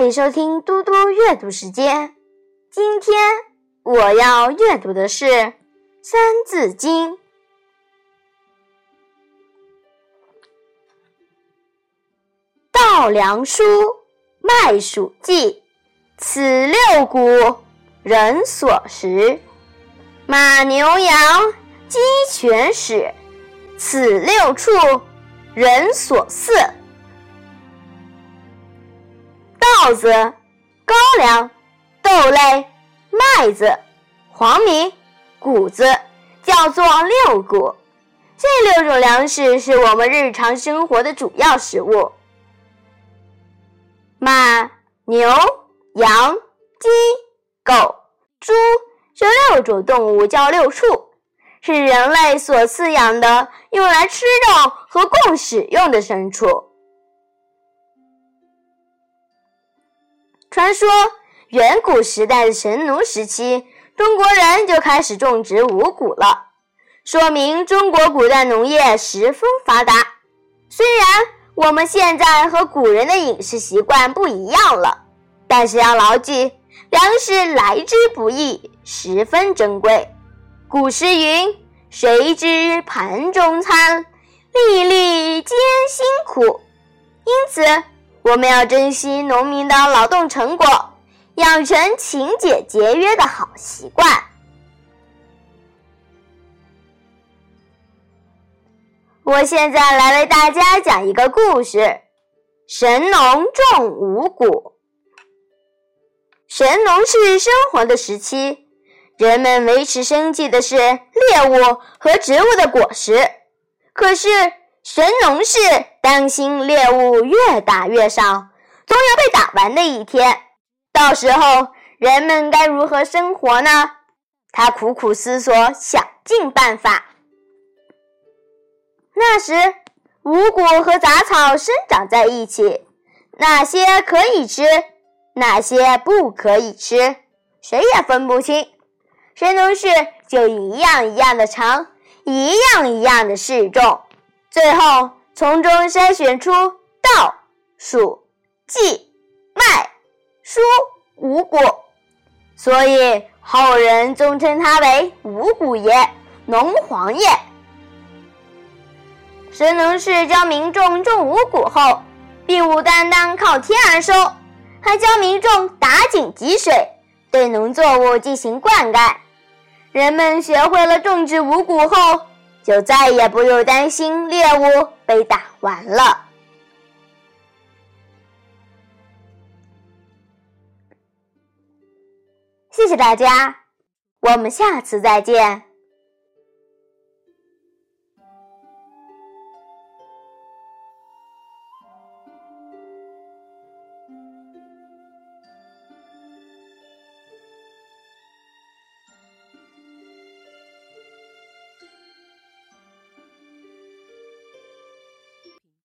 欢迎收听嘟嘟阅读时间。今天我要阅读的是《三字经》。稻粱菽，麦黍稷，此六谷，人所食。马牛羊，鸡犬豕，此六畜，人所饲。稻子、高粱、豆类、麦子、黄米、谷子，叫做六谷。这六种粮食是我们日常生活的主要食物。马、牛、羊、鸡、狗、猪这六种动物叫六畜，是人类所饲养的，用来吃肉和供使用的牲畜。传说，远古时代的神农时期，中国人就开始种植五谷了，说明中国古代农业十分发达。虽然我们现在和古人的饮食习惯不一样了，但是要牢记，粮食来之不易，十分珍贵。古诗云：“谁知盘中餐，粒粒皆辛苦。”因此。我们要珍惜农民的劳动成果，养成勤俭节约的好习惯。我现在来为大家讲一个故事：神农种五谷。神农氏生活的时期，人们维持生计的是猎物和植物的果实，可是。神农氏担心猎物越打越少，总有被打完的一天。到时候人们该如何生活呢？他苦苦思索，想尽办法。那时，五谷和杂草生长在一起，哪些可以吃，哪些不可以吃，谁也分不清。神农氏就一样一样的尝，一样一样的试种。最后，从中筛选出稻、黍、稷、麦、菽五谷，所以后人尊称他为五谷爷、农皇爷。神农氏教民众种五谷后，并不单单靠天而收，还教民众打井汲水，对农作物进行灌溉。人们学会了种植五谷后。就再也不用担心猎物被打完了。谢谢大家，我们下次再见。